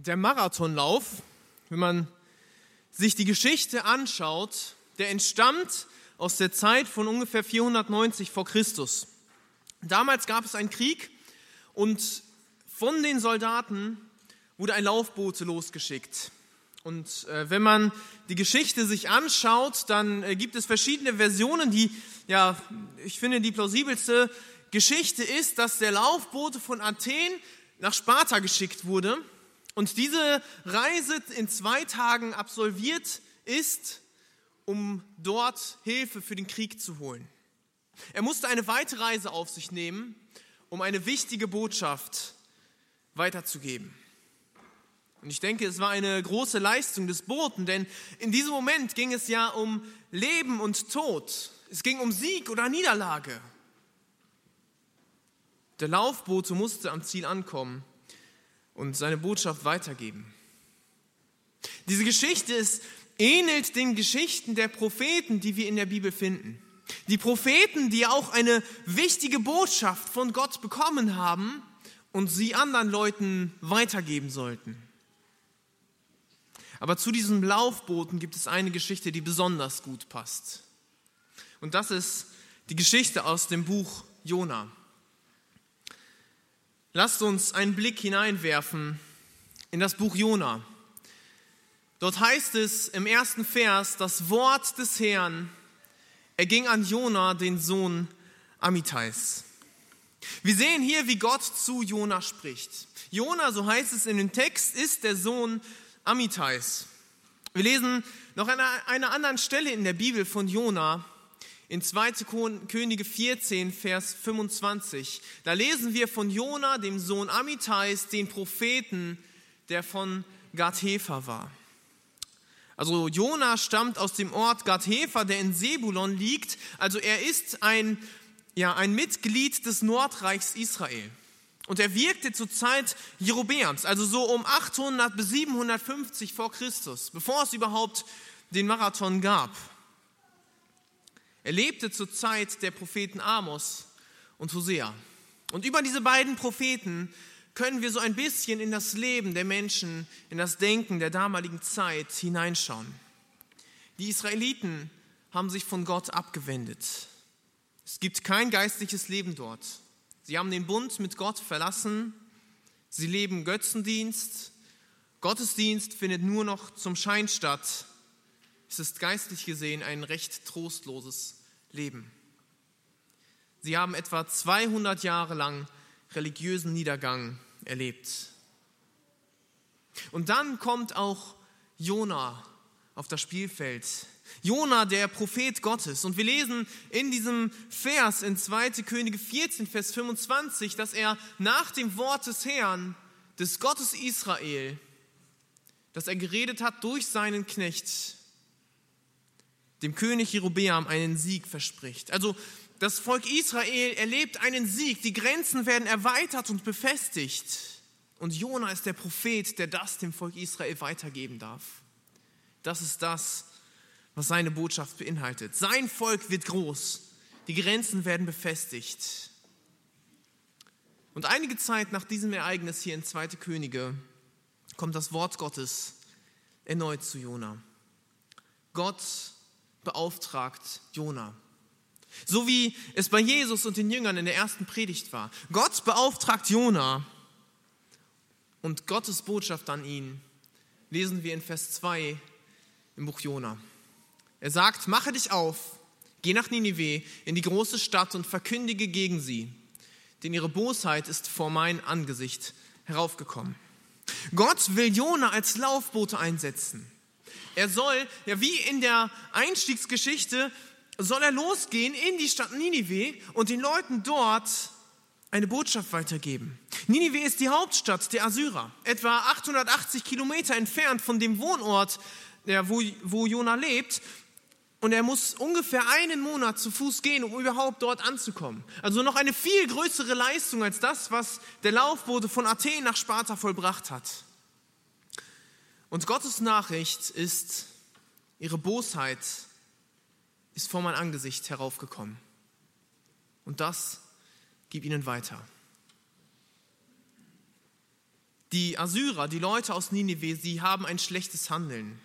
Der Marathonlauf, wenn man sich die Geschichte anschaut, der entstammt aus der Zeit von ungefähr 490 vor Christus. Damals gab es einen Krieg und von den Soldaten wurde ein Laufboot losgeschickt. Und äh, wenn man die Geschichte sich anschaut, dann äh, gibt es verschiedene Versionen. Die, ja, ich finde, die plausibelste Geschichte ist, dass der Laufboot von Athen nach Sparta geschickt wurde und diese Reise in zwei Tagen absolviert ist, um dort Hilfe für den Krieg zu holen. Er musste eine weite Reise auf sich nehmen, um eine wichtige Botschaft weiterzugeben. Und ich denke, es war eine große Leistung des Boten, denn in diesem Moment ging es ja um Leben und Tod. Es ging um Sieg oder Niederlage. Der Laufbote musste am Ziel ankommen und seine Botschaft weitergeben. Diese Geschichte ist, ähnelt den Geschichten der Propheten, die wir in der Bibel finden. Die Propheten, die auch eine wichtige Botschaft von Gott bekommen haben und sie anderen Leuten weitergeben sollten. Aber zu diesem Laufbooten gibt es eine Geschichte, die besonders gut passt. Und das ist die Geschichte aus dem Buch Jona. Lasst uns einen Blick hineinwerfen in das Buch Jona. Dort heißt es im ersten Vers, das Wort des Herrn erging an Jona, den Sohn Amitais. Wir sehen hier, wie Gott zu Jona spricht. Jona, so heißt es in dem Text, ist der Sohn Amitais. Wir lesen noch an einer anderen Stelle in der Bibel von Jona, in 2. Könige 14, Vers 25. Da lesen wir von Jona, dem Sohn Amitais, den Propheten, der von Gad-Hefer war. Also Jona stammt aus dem Ort Gad-Hefer, der in Sebulon liegt. Also er ist ein, ja, ein Mitglied des Nordreichs Israel. Und er wirkte zur Zeit Jerobeams, also so um 800 bis 750 vor Christus, bevor es überhaupt den Marathon gab. Er lebte zur Zeit der Propheten Amos und Hosea. Und über diese beiden Propheten können wir so ein bisschen in das Leben der Menschen, in das Denken der damaligen Zeit hineinschauen. Die Israeliten haben sich von Gott abgewendet. Es gibt kein geistliches Leben dort. Sie haben den Bund mit Gott verlassen. Sie leben Götzendienst. Gottesdienst findet nur noch zum Schein statt. Es ist geistlich gesehen ein recht trostloses Leben. Sie haben etwa 200 Jahre lang religiösen Niedergang erlebt. Und dann kommt auch Jona auf das Spielfeld. Jona, der Prophet Gottes. Und wir lesen in diesem Vers in 2. Könige 14, Vers 25, dass er nach dem Wort des Herrn, des Gottes Israel, dass er geredet hat durch seinen Knecht, dem König Jerobeam einen Sieg verspricht. Also das Volk Israel erlebt einen Sieg, die Grenzen werden erweitert und befestigt. Und Jona ist der Prophet, der das dem Volk Israel weitergeben darf. Das ist das, was seine Botschaft beinhaltet. Sein Volk wird groß, die Grenzen werden befestigt. Und einige Zeit nach diesem Ereignis hier in 2. Könige kommt das Wort Gottes erneut zu Jona. Gott beauftragt Jona. So wie es bei Jesus und den Jüngern in der ersten Predigt war. Gott beauftragt Jona und Gottes Botschaft an ihn lesen wir in Vers 2 im Buch Jona. Er sagt, mache dich auf, geh nach Ninive, in die große Stadt und verkündige gegen sie, denn ihre Bosheit ist vor mein Angesicht heraufgekommen. Gott will Jona als Laufboote einsetzen. Er soll, ja wie in der Einstiegsgeschichte, soll er losgehen in die Stadt Ninive und den Leuten dort eine Botschaft weitergeben. Ninive ist die Hauptstadt der Assyrer, etwa 880 Kilometer entfernt von dem Wohnort, wo, wo Jona lebt. Und er muss ungefähr einen Monat zu Fuß gehen, um überhaupt dort anzukommen. Also noch eine viel größere Leistung als das, was der Laufbote von Athen nach Sparta vollbracht hat. Und Gottes Nachricht ist, ihre Bosheit ist vor mein Angesicht heraufgekommen. Und das gib ihnen weiter. Die Assyrer, die Leute aus Ninive, sie haben ein schlechtes Handeln.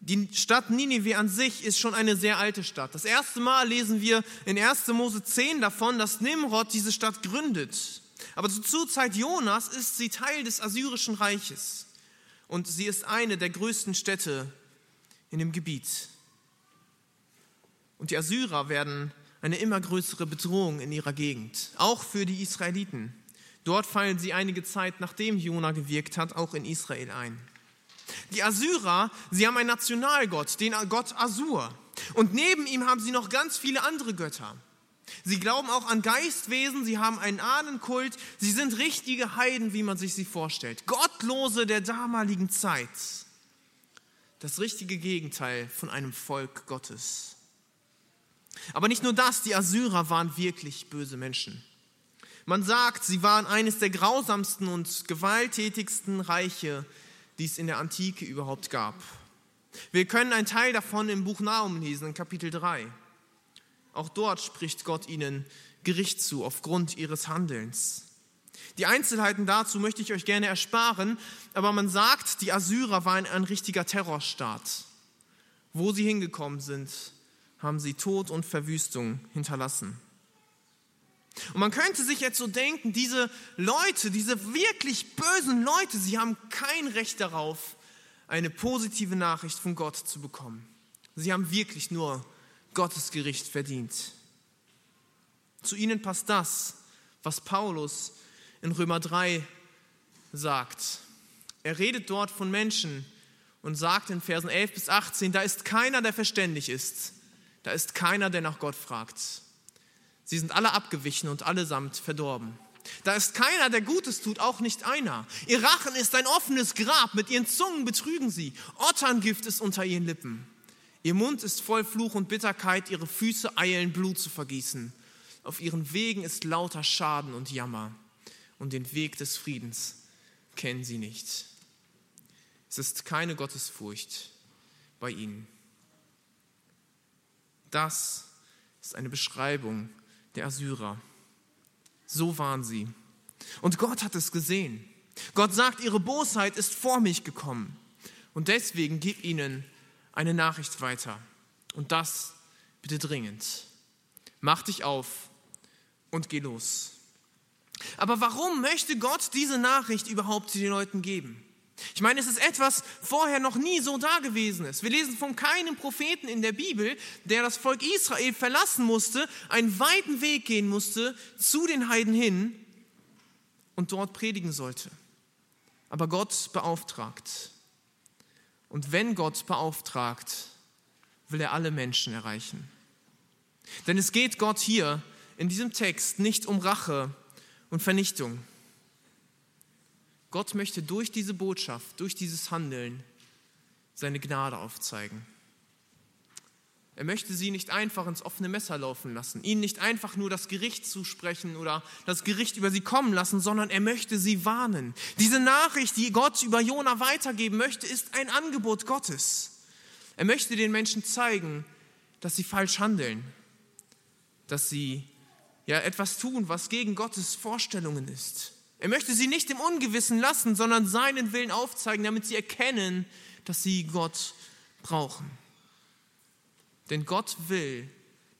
Die Stadt Ninive an sich ist schon eine sehr alte Stadt. Das erste Mal lesen wir in 1. Mose 10 davon, dass Nimrod diese Stadt gründet. Aber zur Zeit Jonas ist sie Teil des assyrischen Reiches und sie ist eine der größten Städte in dem Gebiet. Und die Assyrer werden eine immer größere Bedrohung in ihrer Gegend, auch für die Israeliten. Dort fallen sie einige Zeit, nachdem Jona gewirkt hat, auch in Israel ein. Die Assyrer, sie haben einen Nationalgott, den Gott Asur. Und neben ihm haben sie noch ganz viele andere Götter. Sie glauben auch an Geistwesen, sie haben einen Ahnenkult, sie sind richtige Heiden, wie man sich sie vorstellt. Gottlose der damaligen Zeit. Das richtige Gegenteil von einem Volk Gottes. Aber nicht nur das, die Assyrer waren wirklich böse Menschen. Man sagt, sie waren eines der grausamsten und gewalttätigsten Reiche, die es in der Antike überhaupt gab. Wir können einen Teil davon im Buch Nahum lesen, in Kapitel 3. Auch dort spricht Gott ihnen Gericht zu aufgrund ihres Handelns. Die Einzelheiten dazu möchte ich euch gerne ersparen, aber man sagt, die Assyrer waren ein richtiger Terrorstaat. Wo sie hingekommen sind, haben sie Tod und Verwüstung hinterlassen. Und man könnte sich jetzt so denken, diese Leute, diese wirklich bösen Leute, sie haben kein Recht darauf, eine positive Nachricht von Gott zu bekommen. Sie haben wirklich nur Gottes Gericht verdient. Zu ihnen passt das, was Paulus in Römer 3 sagt. Er redet dort von Menschen und sagt in Versen 11 bis 18, da ist keiner, der verständig ist. Da ist keiner, der nach Gott fragt. Sie sind alle abgewichen und allesamt verdorben. Da ist keiner, der Gutes tut, auch nicht einer. Ihr Rachen ist ein offenes Grab, mit ihren Zungen betrügen sie. Otterngift ist unter ihren Lippen. Ihr Mund ist voll Fluch und Bitterkeit, ihre Füße eilen Blut zu vergießen. Auf ihren Wegen ist lauter Schaden und Jammer. Und den Weg des Friedens kennen sie nicht. Es ist keine Gottesfurcht bei ihnen. Das ist eine Beschreibung der Assyrer. So waren sie. Und Gott hat es gesehen. Gott sagt, ihre Bosheit ist vor mich gekommen. Und deswegen gib ihnen eine Nachricht weiter. Und das bitte dringend. Mach dich auf und geh los. Aber warum möchte Gott diese Nachricht überhaupt den Leuten geben? Ich meine, es ist etwas vorher noch nie so da gewesen ist. Wir lesen von keinem Propheten in der Bibel, der das Volk Israel verlassen musste, einen weiten Weg gehen musste zu den Heiden hin und dort predigen sollte. Aber Gott beauftragt. Und wenn Gott beauftragt, will er alle Menschen erreichen. Denn es geht Gott hier in diesem Text nicht um Rache und Vernichtung. Gott möchte durch diese Botschaft, durch dieses Handeln seine Gnade aufzeigen. Er möchte sie nicht einfach ins offene Messer laufen lassen, ihnen nicht einfach nur das Gericht zusprechen oder das Gericht über sie kommen lassen, sondern er möchte sie warnen. Diese Nachricht, die Gott über Jona weitergeben möchte, ist ein Angebot Gottes. Er möchte den Menschen zeigen, dass sie falsch handeln, dass sie ja etwas tun, was gegen Gottes Vorstellungen ist. Er möchte sie nicht im Ungewissen lassen, sondern seinen Willen aufzeigen, damit sie erkennen, dass sie Gott brauchen. Denn Gott will,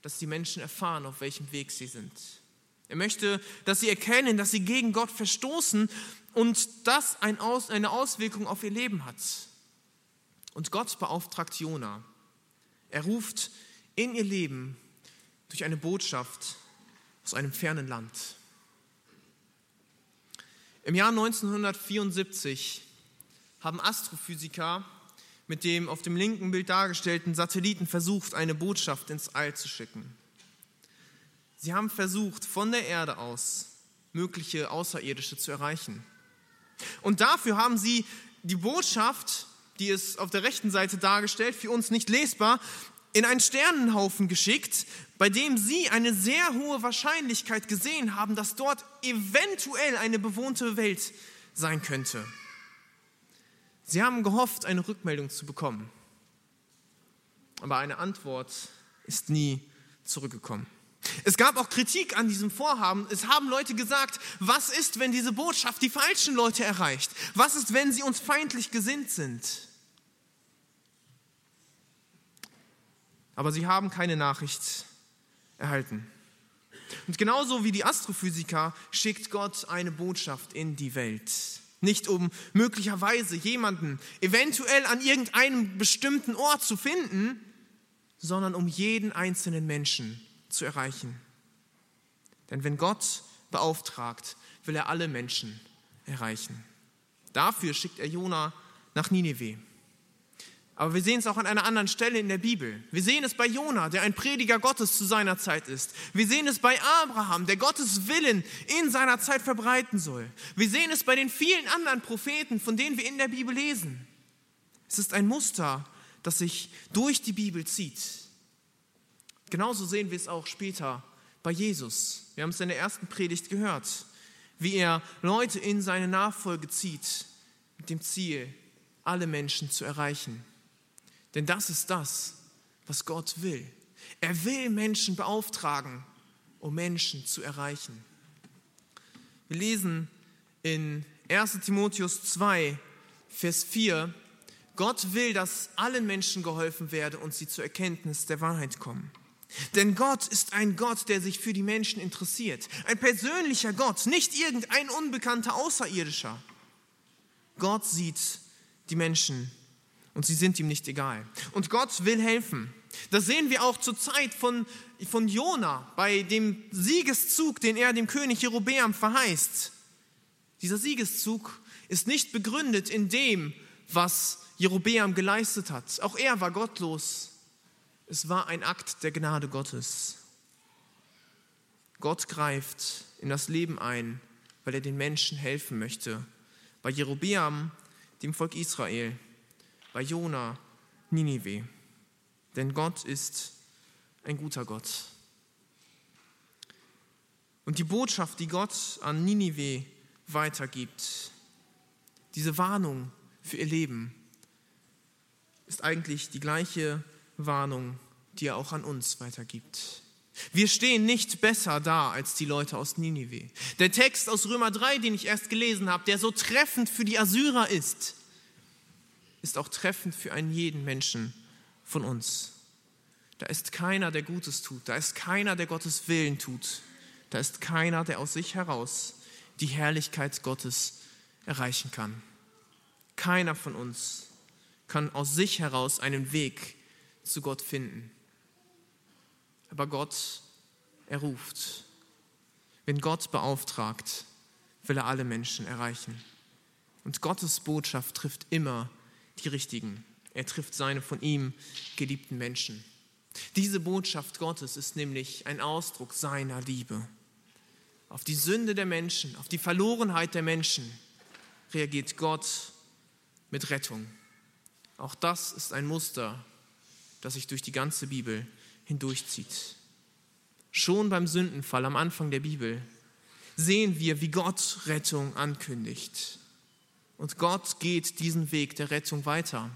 dass die Menschen erfahren, auf welchem Weg sie sind. Er möchte, dass sie erkennen, dass sie gegen Gott verstoßen und das eine Auswirkung auf ihr Leben hat. Und Gott beauftragt Jona. Er ruft in ihr Leben durch eine Botschaft aus einem fernen Land. Im Jahr 1974 haben Astrophysiker mit dem auf dem linken Bild dargestellten Satelliten versucht, eine Botschaft ins All zu schicken. Sie haben versucht, von der Erde aus mögliche Außerirdische zu erreichen. Und dafür haben sie die Botschaft, die ist auf der rechten Seite dargestellt, für uns nicht lesbar, in einen Sternenhaufen geschickt, bei dem sie eine sehr hohe Wahrscheinlichkeit gesehen haben, dass dort eventuell eine bewohnte Welt sein könnte. Sie haben gehofft, eine Rückmeldung zu bekommen, aber eine Antwort ist nie zurückgekommen. Es gab auch Kritik an diesem Vorhaben. Es haben Leute gesagt, was ist, wenn diese Botschaft die falschen Leute erreicht? Was ist, wenn sie uns feindlich gesinnt sind? Aber sie haben keine Nachricht erhalten. Und genauso wie die Astrophysiker schickt Gott eine Botschaft in die Welt. Nicht um möglicherweise jemanden eventuell an irgendeinem bestimmten Ort zu finden, sondern um jeden einzelnen Menschen zu erreichen. Denn wenn Gott beauftragt, will er alle Menschen erreichen. Dafür schickt er Jona nach Nineveh. Aber wir sehen es auch an einer anderen Stelle in der Bibel. Wir sehen es bei Jona, der ein Prediger Gottes zu seiner Zeit ist. Wir sehen es bei Abraham, der Gottes Willen in seiner Zeit verbreiten soll. Wir sehen es bei den vielen anderen Propheten, von denen wir in der Bibel lesen. Es ist ein Muster, das sich durch die Bibel zieht. Genauso sehen wir es auch später bei Jesus. Wir haben es in der ersten Predigt gehört, wie er Leute in seine Nachfolge zieht, mit dem Ziel, alle Menschen zu erreichen. Denn das ist das, was Gott will. Er will Menschen beauftragen, um Menschen zu erreichen. Wir lesen in 1 Timotheus 2, Vers 4, Gott will, dass allen Menschen geholfen werde und sie zur Erkenntnis der Wahrheit kommen. Denn Gott ist ein Gott, der sich für die Menschen interessiert. Ein persönlicher Gott, nicht irgendein unbekannter Außerirdischer. Gott sieht die Menschen und sie sind ihm nicht egal. Und Gott will helfen. Das sehen wir auch zur Zeit von, von Jona bei dem Siegeszug, den er dem König Jerobeam verheißt. Dieser Siegeszug ist nicht begründet in dem, was Jerobeam geleistet hat. Auch er war gottlos. Es war ein Akt der Gnade Gottes. Gott greift in das Leben ein, weil er den Menschen helfen möchte. Bei Jerobeam, dem Volk Israel, bei Jona Ninive. Denn Gott ist ein guter Gott. Und die Botschaft, die Gott an Ninive weitergibt, diese Warnung für ihr Leben, ist eigentlich die gleiche Warnung, die er auch an uns weitergibt. Wir stehen nicht besser da als die Leute aus Ninive. Der Text aus Römer 3, den ich erst gelesen habe, der so treffend für die Assyrer ist, ist auch treffend für einen jeden Menschen von uns. Da ist keiner, der Gutes tut. Da ist keiner, der Gottes Willen tut. Da ist keiner, der aus sich heraus die Herrlichkeit Gottes erreichen kann. Keiner von uns kann aus sich heraus einen Weg zu Gott finden. Aber Gott, er ruft. Wenn Gott beauftragt, will er alle Menschen erreichen. Und Gottes Botschaft trifft immer die richtigen. Er trifft seine von ihm geliebten Menschen. Diese Botschaft Gottes ist nämlich ein Ausdruck seiner Liebe. Auf die Sünde der Menschen, auf die Verlorenheit der Menschen reagiert Gott mit Rettung. Auch das ist ein Muster, das sich durch die ganze Bibel hindurchzieht. Schon beim Sündenfall am Anfang der Bibel sehen wir, wie Gott Rettung ankündigt. Und Gott geht diesen Weg der Rettung weiter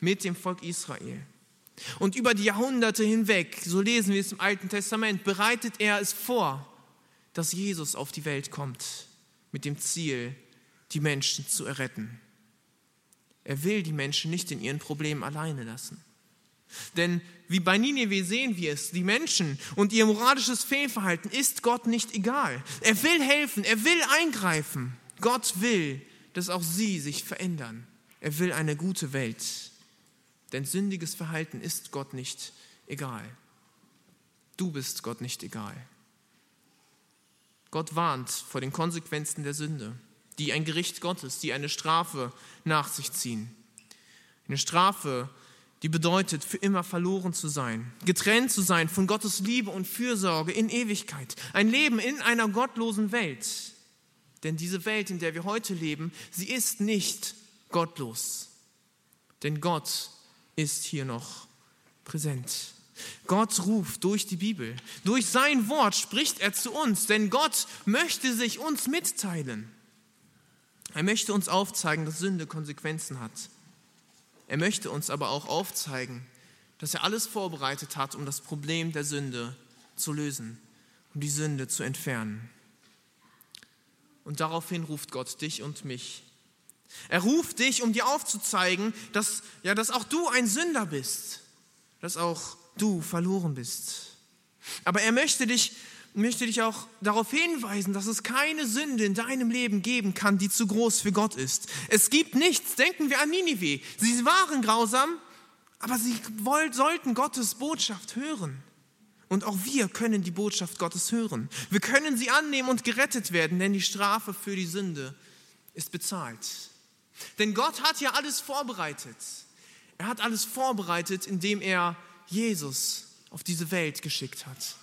mit dem Volk Israel. Und über die Jahrhunderte hinweg, so lesen wir es im Alten Testament, bereitet er es vor, dass Jesus auf die Welt kommt mit dem Ziel, die Menschen zu erretten. Er will die Menschen nicht in ihren Problemen alleine lassen. Denn wie bei Nineveh sehen wir es, die Menschen und ihr moralisches Fehlverhalten ist Gott nicht egal. Er will helfen, er will eingreifen. Gott will, dass auch sie sich verändern. Er will eine gute Welt. Denn sündiges Verhalten ist Gott nicht egal. Du bist Gott nicht egal. Gott warnt vor den Konsequenzen der Sünde, die ein Gericht Gottes, die eine Strafe nach sich ziehen. Eine Strafe, die bedeutet, für immer verloren zu sein, getrennt zu sein von Gottes Liebe und Fürsorge in Ewigkeit. Ein Leben in einer gottlosen Welt. Denn diese Welt, in der wir heute leben, sie ist nicht gottlos. Denn Gott ist hier noch präsent. Gott ruft durch die Bibel. Durch sein Wort spricht er zu uns, denn Gott möchte sich uns mitteilen. Er möchte uns aufzeigen, dass Sünde Konsequenzen hat. Er möchte uns aber auch aufzeigen, dass er alles vorbereitet hat, um das Problem der Sünde zu lösen, um die Sünde zu entfernen. Und daraufhin ruft Gott dich und mich. Er ruft dich, um dir aufzuzeigen, dass, ja, dass auch du ein Sünder bist, dass auch du verloren bist. Aber er möchte dich, möchte dich auch darauf hinweisen, dass es keine Sünde in deinem Leben geben kann, die zu groß für Gott ist. Es gibt nichts, denken wir an Ninive. Sie waren grausam, aber sie wollt, sollten Gottes Botschaft hören. Und auch wir können die Botschaft Gottes hören. Wir können sie annehmen und gerettet werden, denn die Strafe für die Sünde ist bezahlt. Denn Gott hat ja alles vorbereitet. Er hat alles vorbereitet, indem er Jesus auf diese Welt geschickt hat.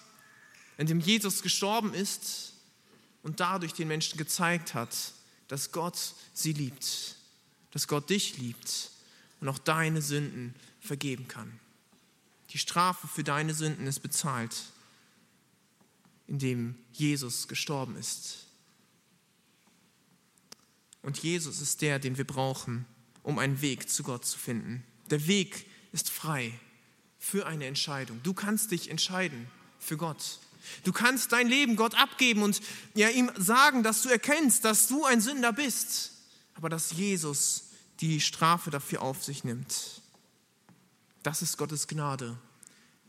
Indem Jesus gestorben ist und dadurch den Menschen gezeigt hat, dass Gott sie liebt, dass Gott dich liebt und auch deine Sünden vergeben kann. Die Strafe für deine Sünden ist bezahlt, indem Jesus gestorben ist. Und Jesus ist der, den wir brauchen, um einen Weg zu Gott zu finden. Der Weg ist frei für eine Entscheidung. Du kannst dich entscheiden für Gott. Du kannst dein Leben Gott abgeben und ja, ihm sagen, dass du erkennst, dass du ein Sünder bist, aber dass Jesus die Strafe dafür auf sich nimmt. Das ist Gottes Gnade,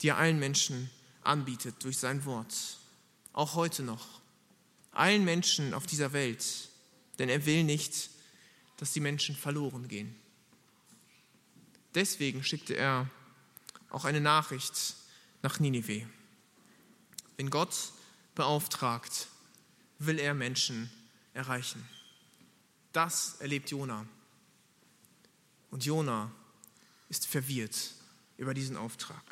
die er allen Menschen anbietet durch sein Wort. Auch heute noch. Allen Menschen auf dieser Welt. Denn er will nicht, dass die Menschen verloren gehen. Deswegen schickte er auch eine Nachricht nach Ninive. Wenn Gott beauftragt, will er Menschen erreichen. Das erlebt Jona. Und Jona ist verwirrt über diesen Auftrag.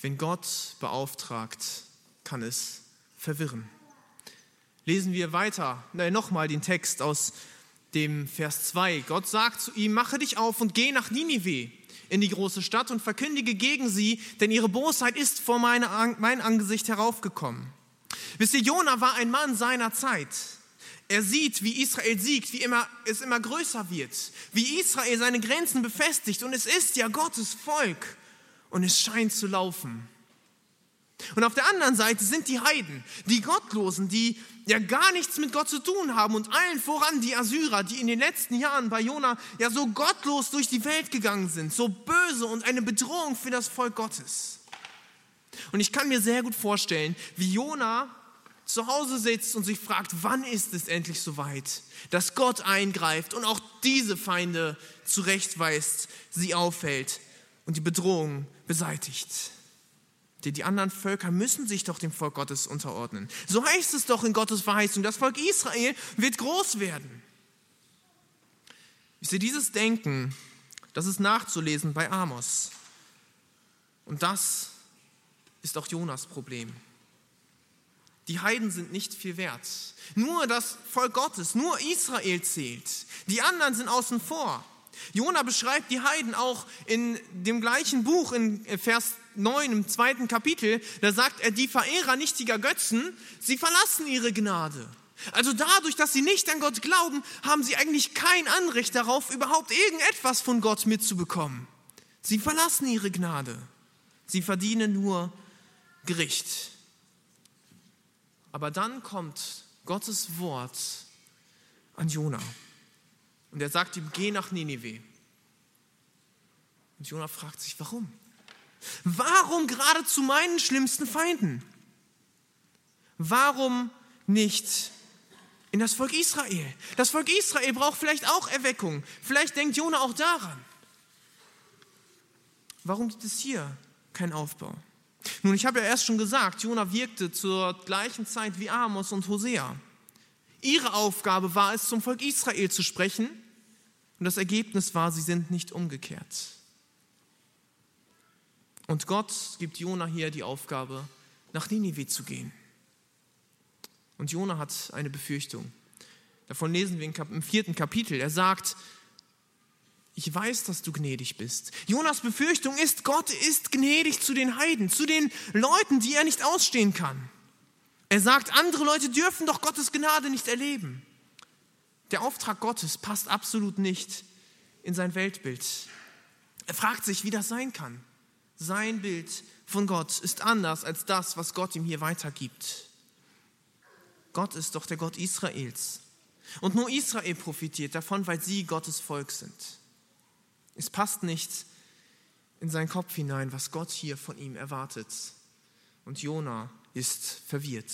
Wenn Gott beauftragt, kann es verwirren. Lesen wir weiter, nein, nochmal den Text aus dem Vers 2. Gott sagt zu ihm, mache dich auf und geh nach Ninive in die große Stadt und verkündige gegen sie, denn ihre Bosheit ist vor meine, mein Angesicht heraufgekommen. Wisst ihr, Jona war ein Mann seiner Zeit. Er sieht, wie Israel siegt, wie immer, es immer größer wird, wie Israel seine Grenzen befestigt. Und es ist ja Gottes Volk. Und es scheint zu laufen. Und auf der anderen Seite sind die Heiden, die Gottlosen, die ja gar nichts mit Gott zu tun haben und allen voran die Assyrer, die in den letzten Jahren bei Jona ja so gottlos durch die Welt gegangen sind, so böse und eine Bedrohung für das Volk Gottes. Und ich kann mir sehr gut vorstellen, wie Jona zu Hause sitzt und sich fragt, wann ist es endlich soweit, dass Gott eingreift und auch diese Feinde zurechtweist, sie aufhält und die Bedrohung beseitigt. Denn die anderen Völker müssen sich doch dem Volk Gottes unterordnen. So heißt es doch in Gottes Verheißung, das Volk Israel wird groß werden. Ich sehe dieses Denken, das ist nachzulesen bei Amos. Und das ist auch Jonas Problem. Die Heiden sind nicht viel wert. Nur das Volk Gottes, nur Israel zählt. Die anderen sind außen vor. Jona beschreibt die Heiden auch in dem gleichen Buch, in Vers 9 im zweiten Kapitel. Da sagt er, die Verehrer nichtiger Götzen, sie verlassen ihre Gnade. Also dadurch, dass sie nicht an Gott glauben, haben sie eigentlich kein Anrecht darauf, überhaupt irgendetwas von Gott mitzubekommen. Sie verlassen ihre Gnade. Sie verdienen nur Gericht. Aber dann kommt Gottes Wort an Jona. Und er sagt ihm, geh nach Ninive. Und Jona fragt sich, warum? Warum gerade zu meinen schlimmsten Feinden? Warum nicht in das Volk Israel? Das Volk Israel braucht vielleicht auch Erweckung. Vielleicht denkt Jona auch daran. Warum gibt es hier keinen Aufbau? Nun, ich habe ja erst schon gesagt, Jona wirkte zur gleichen Zeit wie Amos und Hosea. Ihre Aufgabe war es, zum Volk Israel zu sprechen. Und das Ergebnis war, sie sind nicht umgekehrt. Und Gott gibt Jona hier die Aufgabe, nach Ninive zu gehen. Und Jona hat eine Befürchtung. Davon lesen wir im vierten Kapitel. Er sagt, ich weiß, dass du gnädig bist. Jonas Befürchtung ist, Gott ist gnädig zu den Heiden, zu den Leuten, die er nicht ausstehen kann. Er sagt, andere Leute dürfen doch Gottes Gnade nicht erleben. Der Auftrag Gottes passt absolut nicht in sein Weltbild. Er fragt sich, wie das sein kann. Sein Bild von Gott ist anders als das, was Gott ihm hier weitergibt. Gott ist doch der Gott Israels. Und nur Israel profitiert davon, weil sie Gottes Volk sind. Es passt nicht in seinen Kopf hinein, was Gott hier von ihm erwartet. Und Jona ist verwirrt.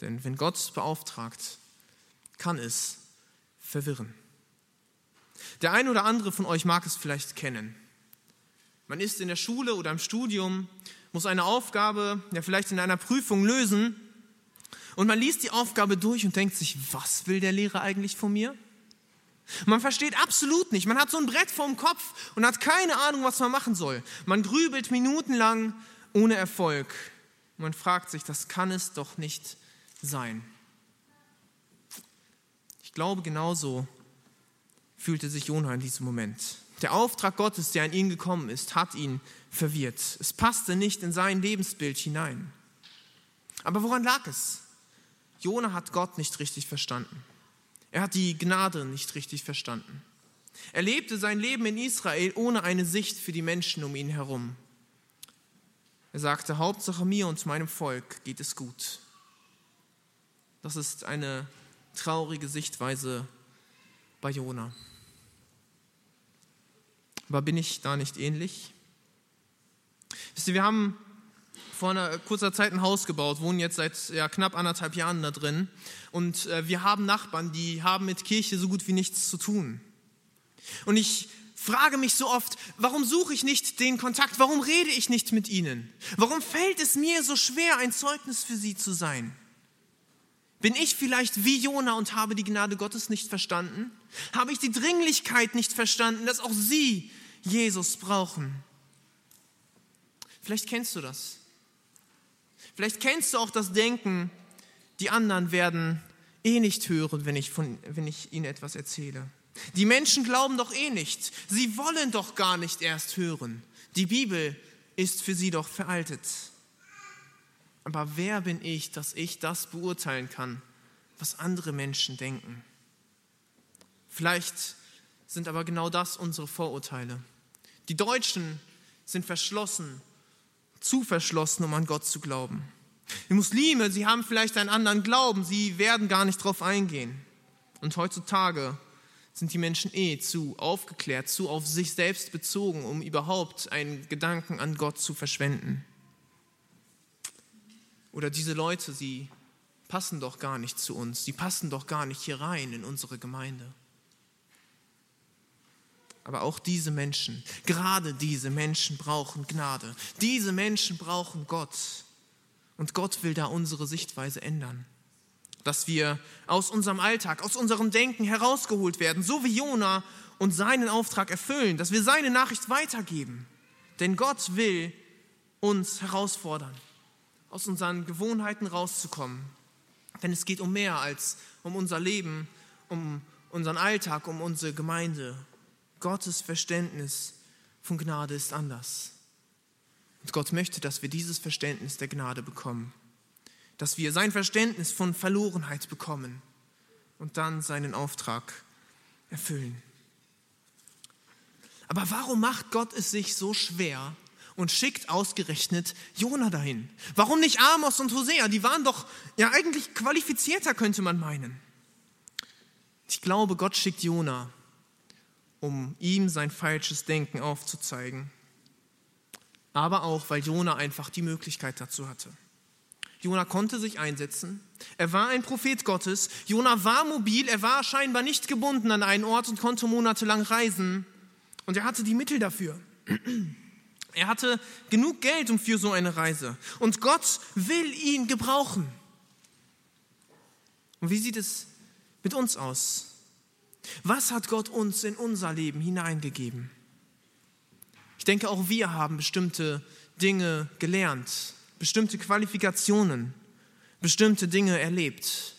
Denn wenn Gott beauftragt, kann es verwirren. Der eine oder andere von euch mag es vielleicht kennen. Man ist in der Schule oder im Studium, muss eine Aufgabe, ja vielleicht in einer Prüfung lösen und man liest die Aufgabe durch und denkt sich, was will der Lehrer eigentlich von mir? Man versteht absolut nicht. Man hat so ein Brett vorm Kopf und hat keine Ahnung, was man machen soll. Man grübelt minutenlang ohne Erfolg. Man fragt sich, das kann es doch nicht sein. Ich glaube, genauso fühlte sich Jonah in diesem Moment. Der Auftrag Gottes, der an ihn gekommen ist, hat ihn verwirrt. Es passte nicht in sein Lebensbild hinein. Aber woran lag es? Jona hat Gott nicht richtig verstanden. Er hat die Gnade nicht richtig verstanden. Er lebte sein Leben in Israel ohne eine Sicht für die Menschen um ihn herum. Er sagte, Hauptsache mir und meinem Volk geht es gut. Das ist eine traurige Sichtweise bei Jona. Aber bin ich da nicht ähnlich? Wisst ihr, wir haben vor einer kurzer Zeit ein Haus gebaut, wohnen jetzt seit ja, knapp anderthalb Jahren da drin. Und äh, wir haben Nachbarn, die haben mit Kirche so gut wie nichts zu tun. Und ich frage mich so oft, warum suche ich nicht den Kontakt? Warum rede ich nicht mit ihnen? Warum fällt es mir so schwer, ein Zeugnis für sie zu sein? Bin ich vielleicht wie Jona und habe die Gnade Gottes nicht verstanden? Habe ich die Dringlichkeit nicht verstanden, dass auch sie Jesus brauchen? Vielleicht kennst du das. Vielleicht kennst du auch das Denken, die anderen werden eh nicht hören, wenn ich, von, wenn ich ihnen etwas erzähle. Die Menschen glauben doch eh nicht. Sie wollen doch gar nicht erst hören. Die Bibel ist für sie doch veraltet. Aber wer bin ich, dass ich das beurteilen kann, was andere Menschen denken? Vielleicht sind aber genau das unsere Vorurteile. Die Deutschen sind verschlossen zu verschlossen, um an Gott zu glauben. Die Muslime, sie haben vielleicht einen anderen Glauben, sie werden gar nicht darauf eingehen. Und heutzutage sind die Menschen eh zu aufgeklärt, zu auf sich selbst bezogen, um überhaupt einen Gedanken an Gott zu verschwenden. Oder diese Leute, sie passen doch gar nicht zu uns, sie passen doch gar nicht hier rein in unsere Gemeinde. Aber auch diese Menschen, gerade diese Menschen brauchen Gnade. Diese Menschen brauchen Gott. Und Gott will da unsere Sichtweise ändern. Dass wir aus unserem Alltag, aus unserem Denken herausgeholt werden, so wie Jona und seinen Auftrag erfüllen, dass wir seine Nachricht weitergeben. Denn Gott will uns herausfordern, aus unseren Gewohnheiten rauszukommen. Denn es geht um mehr als um unser Leben, um unseren Alltag, um unsere Gemeinde, Gottes Verständnis von Gnade ist anders. Und Gott möchte, dass wir dieses Verständnis der Gnade bekommen, dass wir sein Verständnis von Verlorenheit bekommen und dann seinen Auftrag erfüllen. Aber warum macht Gott es sich so schwer und schickt ausgerechnet Jona dahin? Warum nicht Amos und Hosea? Die waren doch ja eigentlich qualifizierter, könnte man meinen. Ich glaube, Gott schickt Jona, um ihm sein falsches Denken aufzuzeigen. Aber auch, weil Jona einfach die Möglichkeit dazu hatte. Jona konnte sich einsetzen. Er war ein Prophet Gottes. Jona war mobil. Er war scheinbar nicht gebunden an einen Ort und konnte monatelang reisen. Und er hatte die Mittel dafür. Er hatte genug Geld um für so eine Reise. Und Gott will ihn gebrauchen. Und wie sieht es mit uns aus? Was hat Gott uns in unser Leben hineingegeben? Ich denke, auch wir haben bestimmte Dinge gelernt, bestimmte Qualifikationen, bestimmte Dinge erlebt,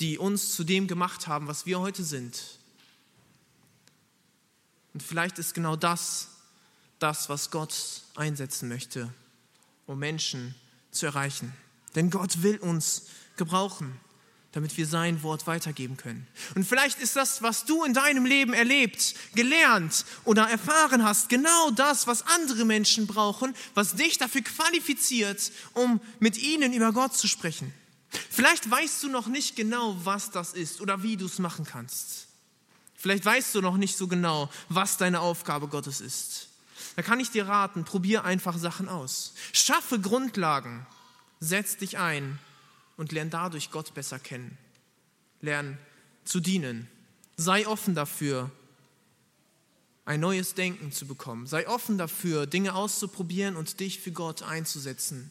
die uns zu dem gemacht haben, was wir heute sind. Und vielleicht ist genau das das, was Gott einsetzen möchte, um Menschen zu erreichen. Denn Gott will uns gebrauchen. Damit wir sein Wort weitergeben können. Und vielleicht ist das, was du in deinem Leben erlebt, gelernt oder erfahren hast, genau das, was andere Menschen brauchen, was dich dafür qualifiziert, um mit ihnen über Gott zu sprechen. Vielleicht weißt du noch nicht genau, was das ist oder wie du es machen kannst. Vielleicht weißt du noch nicht so genau, was deine Aufgabe Gottes ist. Da kann ich dir raten, probier einfach Sachen aus. Schaffe Grundlagen, setz dich ein und lern dadurch Gott besser kennen. Lern zu dienen. Sei offen dafür, ein neues Denken zu bekommen. Sei offen dafür, Dinge auszuprobieren und dich für Gott einzusetzen.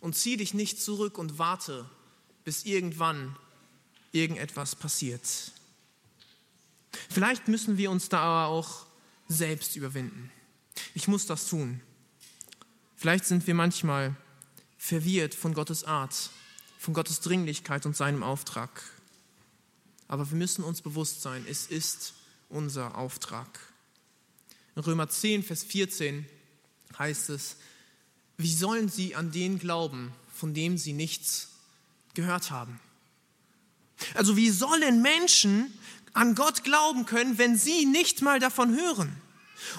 Und zieh dich nicht zurück und warte, bis irgendwann irgendetwas passiert. Vielleicht müssen wir uns da aber auch selbst überwinden. Ich muss das tun. Vielleicht sind wir manchmal verwirrt von Gottes Art von Gottes Dringlichkeit und seinem Auftrag. Aber wir müssen uns bewusst sein, es ist unser Auftrag. In Römer 10, Vers 14 heißt es, wie sollen sie an den glauben, von dem sie nichts gehört haben? Also wie sollen Menschen an Gott glauben können, wenn sie nicht mal davon hören?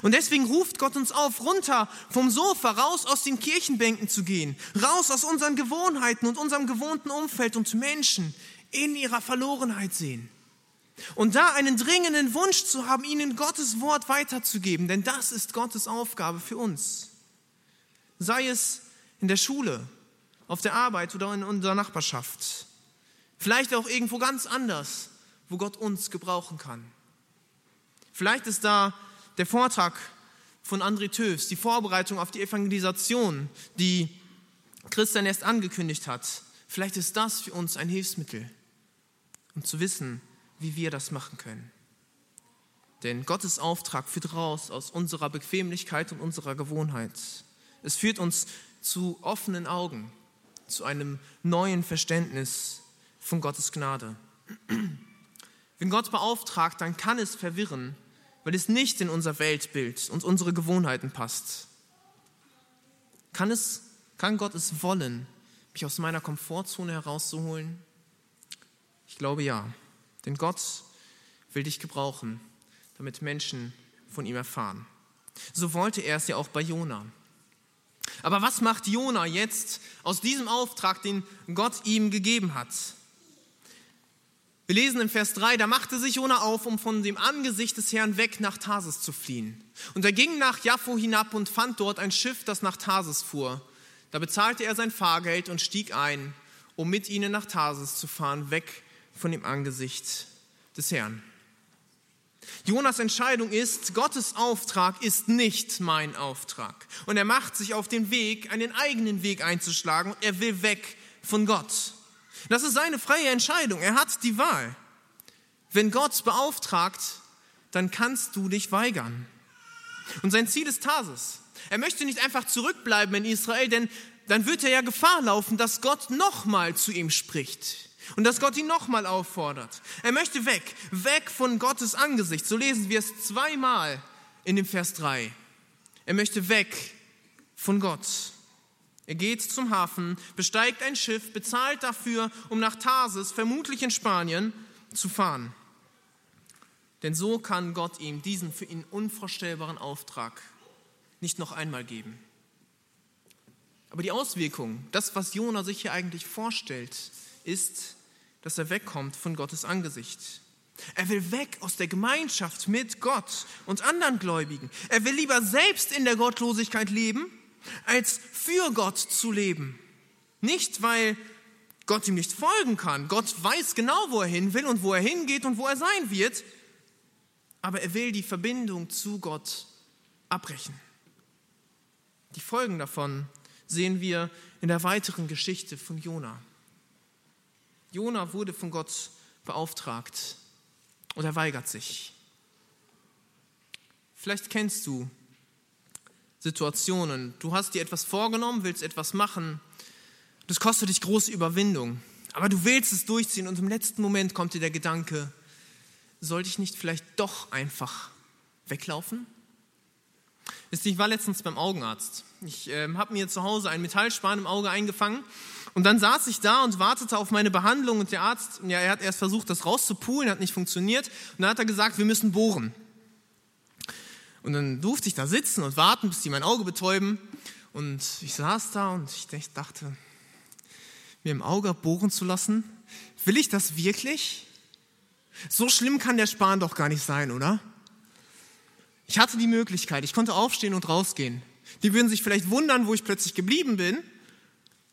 Und deswegen ruft Gott uns auf, runter vom Sofa, raus aus den Kirchenbänken zu gehen, raus aus unseren Gewohnheiten und unserem gewohnten Umfeld und Menschen in ihrer Verlorenheit sehen. Und da einen dringenden Wunsch zu haben, ihnen Gottes Wort weiterzugeben, denn das ist Gottes Aufgabe für uns. Sei es in der Schule, auf der Arbeit oder in unserer Nachbarschaft. Vielleicht auch irgendwo ganz anders, wo Gott uns gebrauchen kann. Vielleicht ist da der Vortrag von André Töfs, die Vorbereitung auf die Evangelisation, die Christian erst angekündigt hat, vielleicht ist das für uns ein Hilfsmittel, um zu wissen, wie wir das machen können. Denn Gottes Auftrag führt raus aus unserer Bequemlichkeit und unserer Gewohnheit. Es führt uns zu offenen Augen, zu einem neuen Verständnis von Gottes Gnade. Wenn Gott beauftragt, dann kann es verwirren, weil es nicht in unser Weltbild und unsere Gewohnheiten passt. Kann, es, kann Gott es wollen, mich aus meiner Komfortzone herauszuholen? Ich glaube ja, denn Gott will dich gebrauchen, damit Menschen von ihm erfahren. So wollte er es ja auch bei Jona. Aber was macht Jona jetzt aus diesem Auftrag, den Gott ihm gegeben hat? Wir lesen im Vers 3, da machte sich Jona auf, um von dem Angesicht des Herrn weg nach Tarsis zu fliehen. Und er ging nach Jaffo hinab und fand dort ein Schiff, das nach Tarsis fuhr. Da bezahlte er sein Fahrgeld und stieg ein, um mit ihnen nach Tarsis zu fahren, weg von dem Angesicht des Herrn. Jonas Entscheidung ist, Gottes Auftrag ist nicht mein Auftrag. Und er macht sich auf den Weg, einen eigenen Weg einzuschlagen. Er will weg von Gott. Das ist seine freie Entscheidung. Er hat die Wahl. Wenn Gott beauftragt, dann kannst du dich weigern. Und sein Ziel ist Tarsis. Er möchte nicht einfach zurückbleiben in Israel, denn dann wird er ja Gefahr laufen, dass Gott nochmal zu ihm spricht und dass Gott ihn nochmal auffordert. Er möchte weg, weg von Gottes Angesicht. So lesen wir es zweimal in dem Vers 3. Er möchte weg von Gott. Er geht zum Hafen, besteigt ein Schiff, bezahlt dafür, um nach Tarsis, vermutlich in Spanien, zu fahren. Denn so kann Gott ihm diesen für ihn unvorstellbaren Auftrag nicht noch einmal geben. Aber die Auswirkung, das, was Jona sich hier eigentlich vorstellt, ist, dass er wegkommt von Gottes Angesicht. Er will weg aus der Gemeinschaft mit Gott und anderen Gläubigen. Er will lieber selbst in der Gottlosigkeit leben als für Gott zu leben. Nicht, weil Gott ihm nicht folgen kann. Gott weiß genau, wo er hin will und wo er hingeht und wo er sein wird. Aber er will die Verbindung zu Gott abbrechen. Die Folgen davon sehen wir in der weiteren Geschichte von Jona. Jona wurde von Gott beauftragt und er weigert sich. Vielleicht kennst du Situationen. Du hast dir etwas vorgenommen, willst etwas machen. Das kostet dich große Überwindung. Aber du willst es durchziehen und im letzten Moment kommt dir der Gedanke, sollte ich nicht vielleicht doch einfach weglaufen? Ich war letztens beim Augenarzt. Ich äh, habe mir zu Hause einen Metallspan im Auge eingefangen Und dann saß ich da und wartete auf meine Behandlung und der Arzt, ja, er hat erst versucht, das rauszupulen, hat nicht funktioniert. Und dann hat er gesagt, wir müssen bohren. Und dann durfte ich da sitzen und warten, bis die mein Auge betäuben. Und ich saß da und ich dachte, mir im Auge bohren zu lassen, will ich das wirklich? So schlimm kann der Spahn doch gar nicht sein, oder? Ich hatte die Möglichkeit, ich konnte aufstehen und rausgehen. Die würden sich vielleicht wundern, wo ich plötzlich geblieben bin,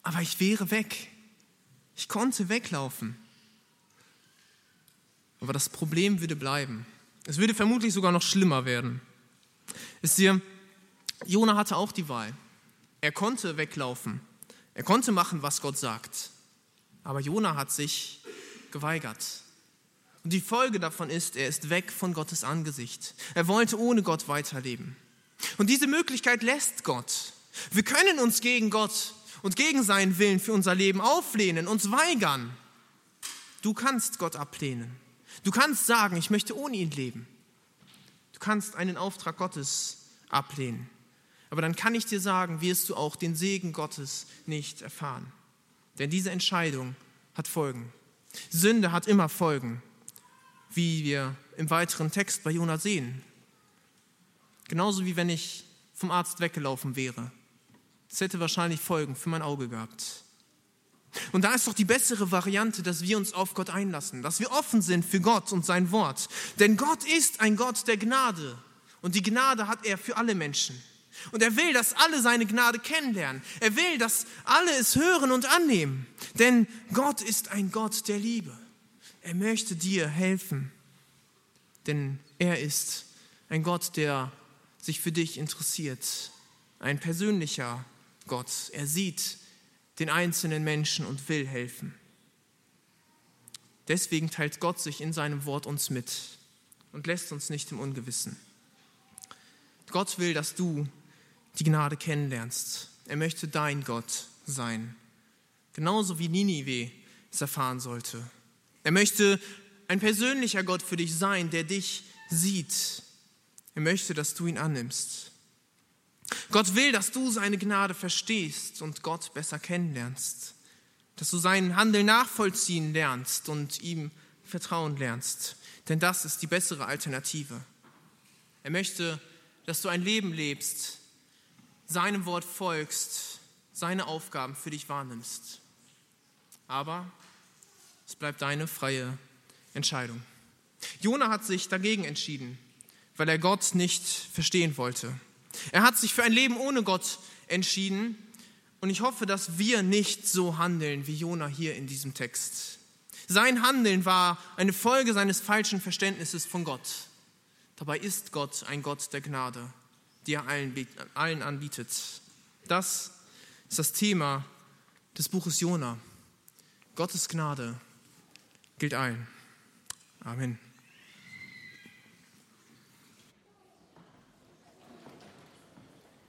aber ich wäre weg. Ich konnte weglaufen. Aber das Problem würde bleiben. Es würde vermutlich sogar noch schlimmer werden. Wisst ihr, Jona hatte auch die Wahl. Er konnte weglaufen. Er konnte machen, was Gott sagt. Aber Jona hat sich geweigert. Und die Folge davon ist, er ist weg von Gottes Angesicht. Er wollte ohne Gott weiterleben. Und diese Möglichkeit lässt Gott. Wir können uns gegen Gott und gegen seinen Willen für unser Leben auflehnen, uns weigern. Du kannst Gott ablehnen. Du kannst sagen, ich möchte ohne ihn leben. Du kannst einen Auftrag Gottes ablehnen. Aber dann kann ich dir sagen, wirst du auch den Segen Gottes nicht erfahren. Denn diese Entscheidung hat Folgen. Sünde hat immer Folgen wie wir im weiteren Text bei Jona sehen. Genauso wie wenn ich vom Arzt weggelaufen wäre. Es hätte wahrscheinlich Folgen für mein Auge gehabt. Und da ist doch die bessere Variante, dass wir uns auf Gott einlassen, dass wir offen sind für Gott und sein Wort. Denn Gott ist ein Gott der Gnade. Und die Gnade hat er für alle Menschen. Und er will, dass alle seine Gnade kennenlernen. Er will, dass alle es hören und annehmen. Denn Gott ist ein Gott der Liebe. Er möchte dir helfen, denn er ist ein Gott, der sich für dich interessiert, ein persönlicher Gott. Er sieht den einzelnen Menschen und will helfen. Deswegen teilt Gott sich in seinem Wort uns mit und lässt uns nicht im Ungewissen. Gott will, dass du die Gnade kennenlernst. Er möchte dein Gott sein. Genauso wie Ninive es erfahren sollte. Er möchte ein persönlicher Gott für dich sein, der dich sieht. Er möchte, dass du ihn annimmst. Gott will, dass du seine Gnade verstehst und Gott besser kennenlernst. Dass du seinen Handel nachvollziehen lernst und ihm vertrauen lernst. Denn das ist die bessere Alternative. Er möchte, dass du ein Leben lebst, seinem Wort folgst, seine Aufgaben für dich wahrnimmst. Aber es bleibt deine freie Entscheidung. Jona hat sich dagegen entschieden, weil er Gott nicht verstehen wollte. Er hat sich für ein Leben ohne Gott entschieden und ich hoffe, dass wir nicht so handeln wie Jona hier in diesem Text. Sein Handeln war eine Folge seines falschen Verständnisses von Gott. Dabei ist Gott ein Gott der Gnade, die er allen, allen anbietet. Das ist das Thema des Buches Jona. Gottes Gnade gilt allen. Amen.